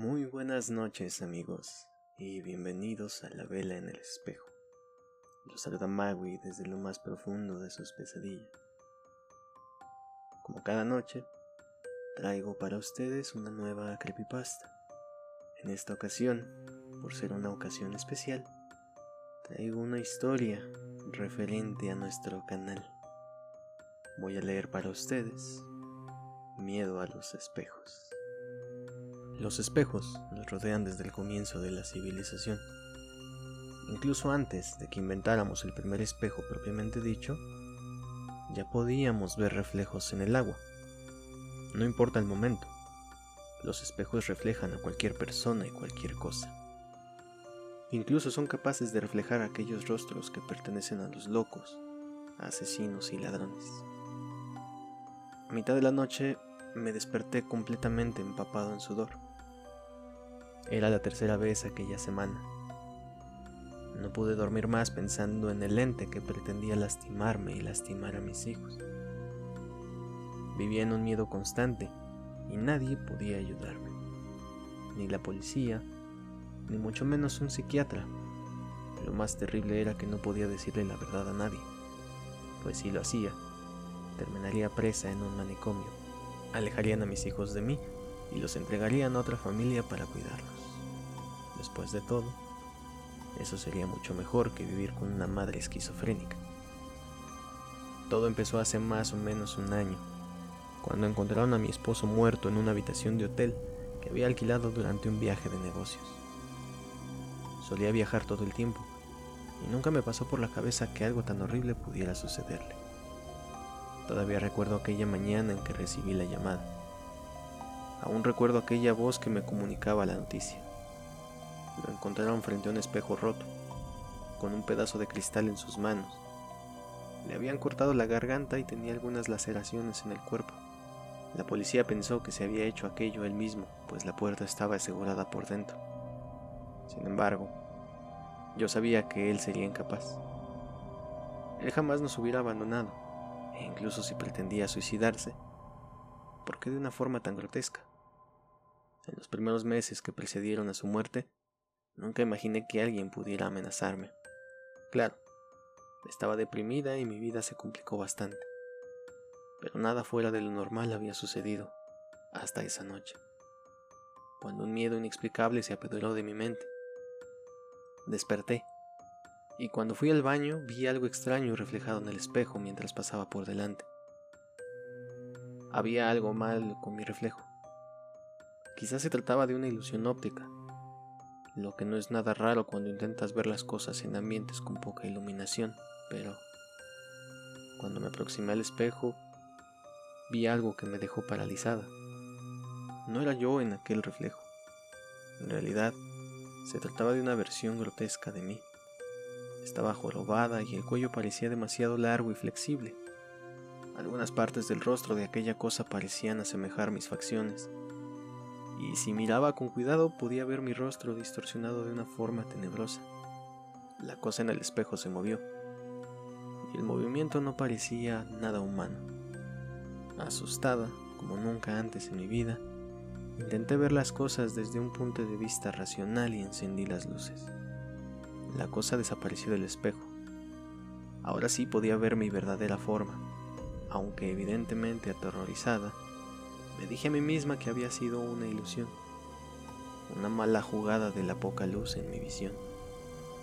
Muy buenas noches amigos y bienvenidos a la vela en el espejo. Los saluda Magui desde lo más profundo de sus pesadillas. Como cada noche, traigo para ustedes una nueva creepypasta. En esta ocasión, por ser una ocasión especial, traigo una historia referente a nuestro canal. Voy a leer para ustedes Miedo a los espejos. Los espejos nos rodean desde el comienzo de la civilización. Incluso antes de que inventáramos el primer espejo propiamente dicho, ya podíamos ver reflejos en el agua. No importa el momento, los espejos reflejan a cualquier persona y cualquier cosa. Incluso son capaces de reflejar aquellos rostros que pertenecen a los locos, asesinos y ladrones. A mitad de la noche me desperté completamente empapado en sudor. Era la tercera vez aquella semana. No pude dormir más pensando en el ente que pretendía lastimarme y lastimar a mis hijos. Vivía en un miedo constante y nadie podía ayudarme. Ni la policía, ni mucho menos un psiquiatra. Lo más terrible era que no podía decirle la verdad a nadie, pues si lo hacía, terminaría presa en un manicomio. Alejarían a mis hijos de mí y los entregarían a otra familia para cuidarlos. Después de todo, eso sería mucho mejor que vivir con una madre esquizofrénica. Todo empezó hace más o menos un año, cuando encontraron a mi esposo muerto en una habitación de hotel que había alquilado durante un viaje de negocios. Solía viajar todo el tiempo, y nunca me pasó por la cabeza que algo tan horrible pudiera sucederle. Todavía recuerdo aquella mañana en que recibí la llamada. Aún recuerdo aquella voz que me comunicaba la noticia. Lo encontraron frente a un espejo roto, con un pedazo de cristal en sus manos. Le habían cortado la garganta y tenía algunas laceraciones en el cuerpo. La policía pensó que se había hecho aquello él mismo, pues la puerta estaba asegurada por dentro. Sin embargo, yo sabía que él sería incapaz. Él jamás nos hubiera abandonado, e incluso si pretendía suicidarse, ¿por qué de una forma tan grotesca? En los primeros meses que precedieron a su muerte, Nunca imaginé que alguien pudiera amenazarme. Claro, estaba deprimida y mi vida se complicó bastante. Pero nada fuera de lo normal había sucedido hasta esa noche, cuando un miedo inexplicable se apoderó de mi mente. Desperté, y cuando fui al baño vi algo extraño reflejado en el espejo mientras pasaba por delante. Había algo mal con mi reflejo. Quizás se trataba de una ilusión óptica, lo que no es nada raro cuando intentas ver las cosas en ambientes con poca iluminación, pero cuando me aproximé al espejo, vi algo que me dejó paralizada. No era yo en aquel reflejo. En realidad, se trataba de una versión grotesca de mí. Estaba jorobada y el cuello parecía demasiado largo y flexible. Algunas partes del rostro de aquella cosa parecían asemejar mis facciones y si miraba con cuidado podía ver mi rostro distorsionado de una forma tenebrosa. La cosa en el espejo se movió, y el movimiento no parecía nada humano. Asustada, como nunca antes en mi vida, intenté ver las cosas desde un punto de vista racional y encendí las luces. La cosa desapareció del espejo. Ahora sí podía ver mi verdadera forma, aunque evidentemente aterrorizada, me dije a mí misma que había sido una ilusión, una mala jugada de la poca luz en mi visión.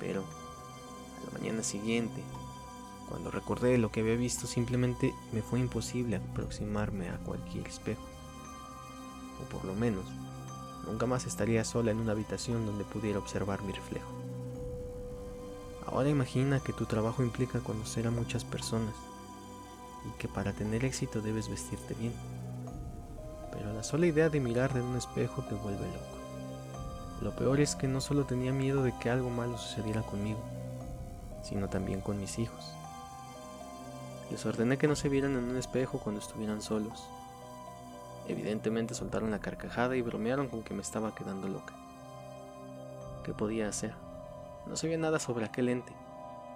Pero a la mañana siguiente, cuando recordé lo que había visto, simplemente me fue imposible aproximarme a cualquier espejo. O por lo menos, nunca más estaría sola en una habitación donde pudiera observar mi reflejo. Ahora imagina que tu trabajo implica conocer a muchas personas y que para tener éxito debes vestirte bien pero la sola idea de mirar en un espejo te vuelve loco. Lo peor es que no solo tenía miedo de que algo malo sucediera conmigo, sino también con mis hijos. Les ordené que no se vieran en un espejo cuando estuvieran solos. Evidentemente soltaron la carcajada y bromearon con que me estaba quedando loca. ¿Qué podía hacer? No sabía nada sobre aquel ente,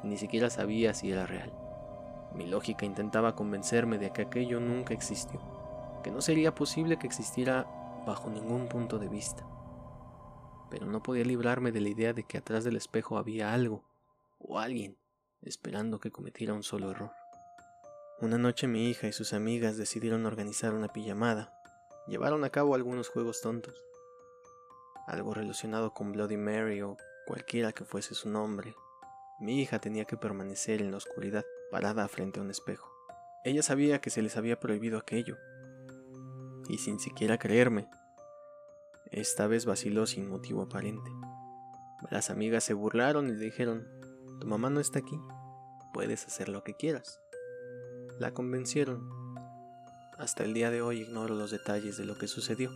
ni siquiera sabía si era real. Mi lógica intentaba convencerme de que aquello nunca existió que no sería posible que existiera bajo ningún punto de vista. pero no podía librarme de la idea de que atrás del espejo había algo o alguien esperando que cometiera un solo error. Una noche mi hija y sus amigas decidieron organizar una pijamada. Llevaron a cabo algunos juegos tontos. Algo relacionado con Bloody Mary o cualquiera que fuese su nombre. Mi hija tenía que permanecer en la oscuridad, parada frente a un espejo. Ella sabía que se les había prohibido aquello. Y sin siquiera creerme, esta vez vaciló sin motivo aparente. Las amigas se burlaron y le dijeron, tu mamá no está aquí, puedes hacer lo que quieras. La convencieron. Hasta el día de hoy ignoro los detalles de lo que sucedió.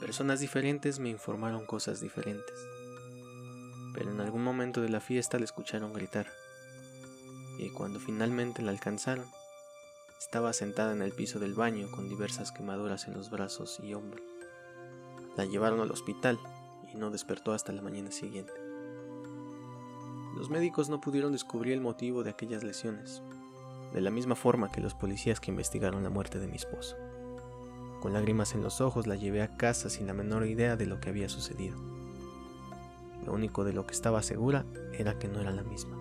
Personas diferentes me informaron cosas diferentes. Pero en algún momento de la fiesta la escucharon gritar. Y cuando finalmente la alcanzaron, estaba sentada en el piso del baño con diversas quemaduras en los brazos y hombros. La llevaron al hospital y no despertó hasta la mañana siguiente. Los médicos no pudieron descubrir el motivo de aquellas lesiones, de la misma forma que los policías que investigaron la muerte de mi esposo. Con lágrimas en los ojos la llevé a casa sin la menor idea de lo que había sucedido. Lo único de lo que estaba segura era que no era la misma.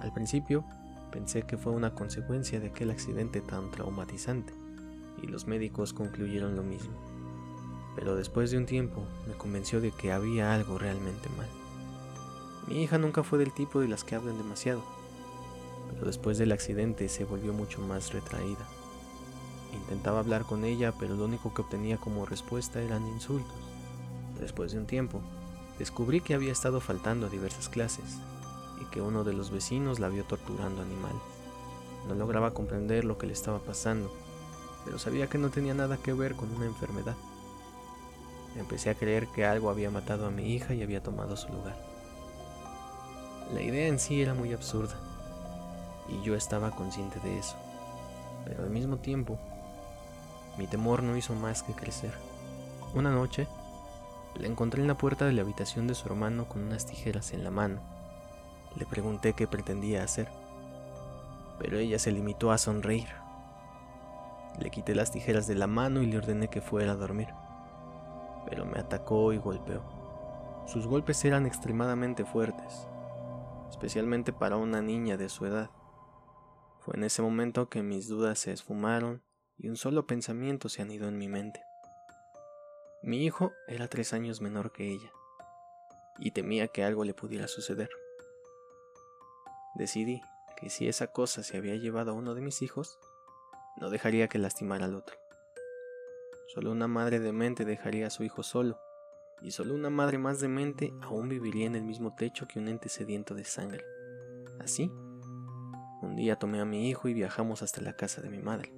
Al principio pensé que fue una consecuencia de aquel accidente tan traumatizante, y los médicos concluyeron lo mismo. Pero después de un tiempo me convenció de que había algo realmente mal. Mi hija nunca fue del tipo de las que hablan demasiado, pero después del accidente se volvió mucho más retraída. Intentaba hablar con ella, pero lo único que obtenía como respuesta eran insultos. Después de un tiempo, descubrí que había estado faltando a diversas clases y que uno de los vecinos la vio torturando animales. No lograba comprender lo que le estaba pasando, pero sabía que no tenía nada que ver con una enfermedad. Empecé a creer que algo había matado a mi hija y había tomado su lugar. La idea en sí era muy absurda, y yo estaba consciente de eso. Pero al mismo tiempo, mi temor no hizo más que crecer. Una noche, la encontré en la puerta de la habitación de su hermano con unas tijeras en la mano. Le pregunté qué pretendía hacer, pero ella se limitó a sonreír. Le quité las tijeras de la mano y le ordené que fuera a dormir, pero me atacó y golpeó. Sus golpes eran extremadamente fuertes, especialmente para una niña de su edad. Fue en ese momento que mis dudas se esfumaron y un solo pensamiento se anidó en mi mente. Mi hijo era tres años menor que ella, y temía que algo le pudiera suceder. Decidí que si esa cosa se había llevado a uno de mis hijos, no dejaría que lastimara al otro. Solo una madre demente dejaría a su hijo solo, y solo una madre más demente aún viviría en el mismo techo que un ente sediento de sangre. Así, un día tomé a mi hijo y viajamos hasta la casa de mi madre.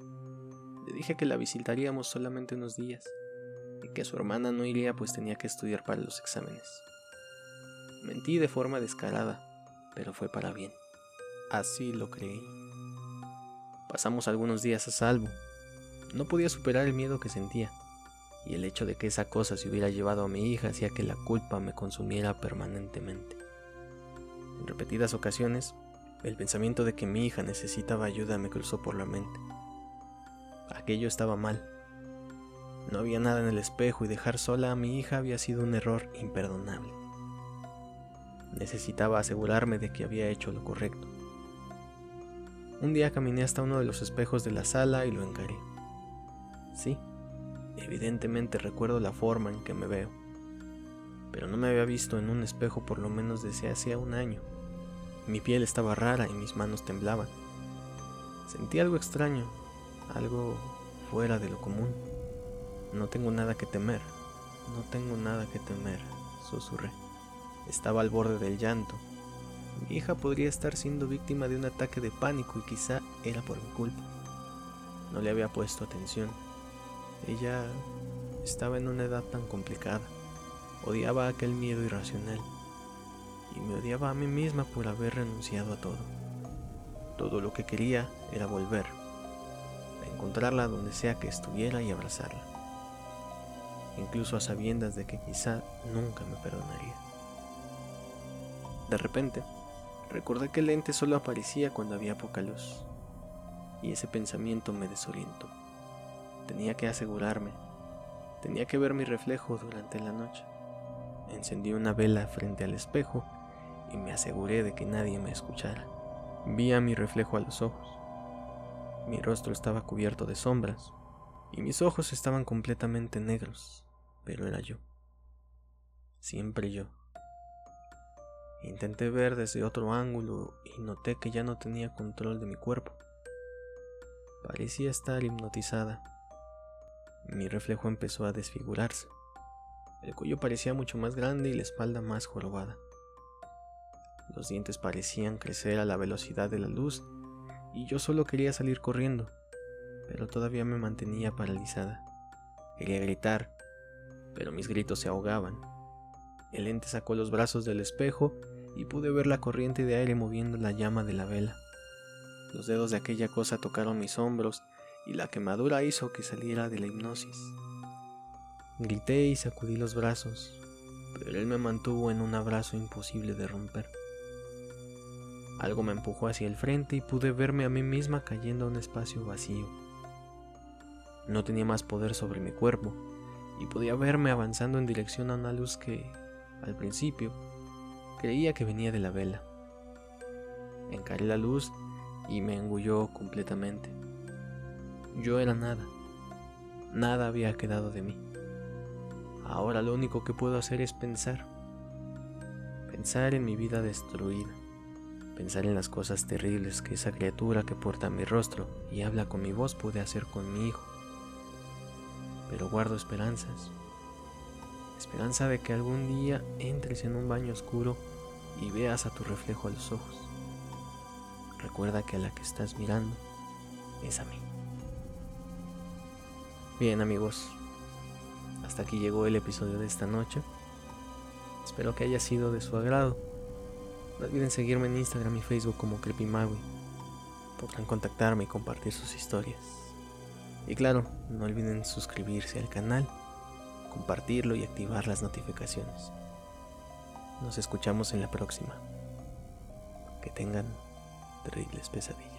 Le dije que la visitaríamos solamente unos días y que su hermana no iría pues tenía que estudiar para los exámenes. Mentí de forma descarada, pero fue para bien. Así lo creí. Pasamos algunos días a salvo. No podía superar el miedo que sentía, y el hecho de que esa cosa se hubiera llevado a mi hija hacía que la culpa me consumiera permanentemente. En repetidas ocasiones el pensamiento de que mi hija necesitaba ayuda me cruzó por la mente. Aquello estaba mal. No había nada en el espejo y dejar sola a mi hija había sido un error imperdonable. Necesitaba asegurarme de que había hecho lo correcto. Un día caminé hasta uno de los espejos de la sala y lo encaré. Sí, evidentemente recuerdo la forma en que me veo, pero no me había visto en un espejo por lo menos desde hacía un año. Mi piel estaba rara y mis manos temblaban. Sentí algo extraño, algo fuera de lo común. No tengo nada que temer, no tengo nada que temer, susurré. Estaba al borde del llanto. Mi hija podría estar siendo víctima de un ataque de pánico y quizá era por mi culpa. No le había puesto atención. Ella estaba en una edad tan complicada. Odiaba aquel miedo irracional y me odiaba a mí misma por haber renunciado a todo. Todo lo que quería era volver, a encontrarla donde sea que estuviera y abrazarla, incluso a sabiendas de que quizá nunca me perdonaría. De repente, recordé que el lente solo aparecía cuando había poca luz, y ese pensamiento me desorientó. Tenía que asegurarme, tenía que ver mi reflejo durante la noche. encendí una vela frente al espejo y me aseguré de que nadie me escuchara. Vi a mi reflejo a los ojos. Mi rostro estaba cubierto de sombras y mis ojos estaban completamente negros, pero era yo. Siempre yo. Intenté ver desde otro ángulo y noté que ya no tenía control de mi cuerpo. Parecía estar hipnotizada. Mi reflejo empezó a desfigurarse. El cuello parecía mucho más grande y la espalda más jorobada. Los dientes parecían crecer a la velocidad de la luz y yo solo quería salir corriendo, pero todavía me mantenía paralizada. Quería gritar, pero mis gritos se ahogaban. El ente sacó los brazos del espejo y pude ver la corriente de aire moviendo la llama de la vela. Los dedos de aquella cosa tocaron mis hombros y la quemadura hizo que saliera de la hipnosis. Grité y sacudí los brazos, pero él me mantuvo en un abrazo imposible de romper. Algo me empujó hacia el frente y pude verme a mí misma cayendo a un espacio vacío. No tenía más poder sobre mi cuerpo y podía verme avanzando en dirección a una luz que, al principio, creía que venía de la vela. Encaré la luz y me engulló completamente. Yo era nada. Nada había quedado de mí. Ahora lo único que puedo hacer es pensar. Pensar en mi vida destruida. Pensar en las cosas terribles que esa criatura que porta mi rostro y habla con mi voz puede hacer con mi hijo. Pero guardo esperanzas. Esperanza de que algún día entres en un baño oscuro y veas a tu reflejo a los ojos. Recuerda que a la que estás mirando es a mí. Bien amigos, hasta aquí llegó el episodio de esta noche. Espero que haya sido de su agrado. No olviden seguirme en Instagram y Facebook como CreepyMaui. Podrán contactarme y compartir sus historias. Y claro, no olviden suscribirse al canal, compartirlo y activar las notificaciones. Nos escuchamos en la próxima. Que tengan terribles pesadillas.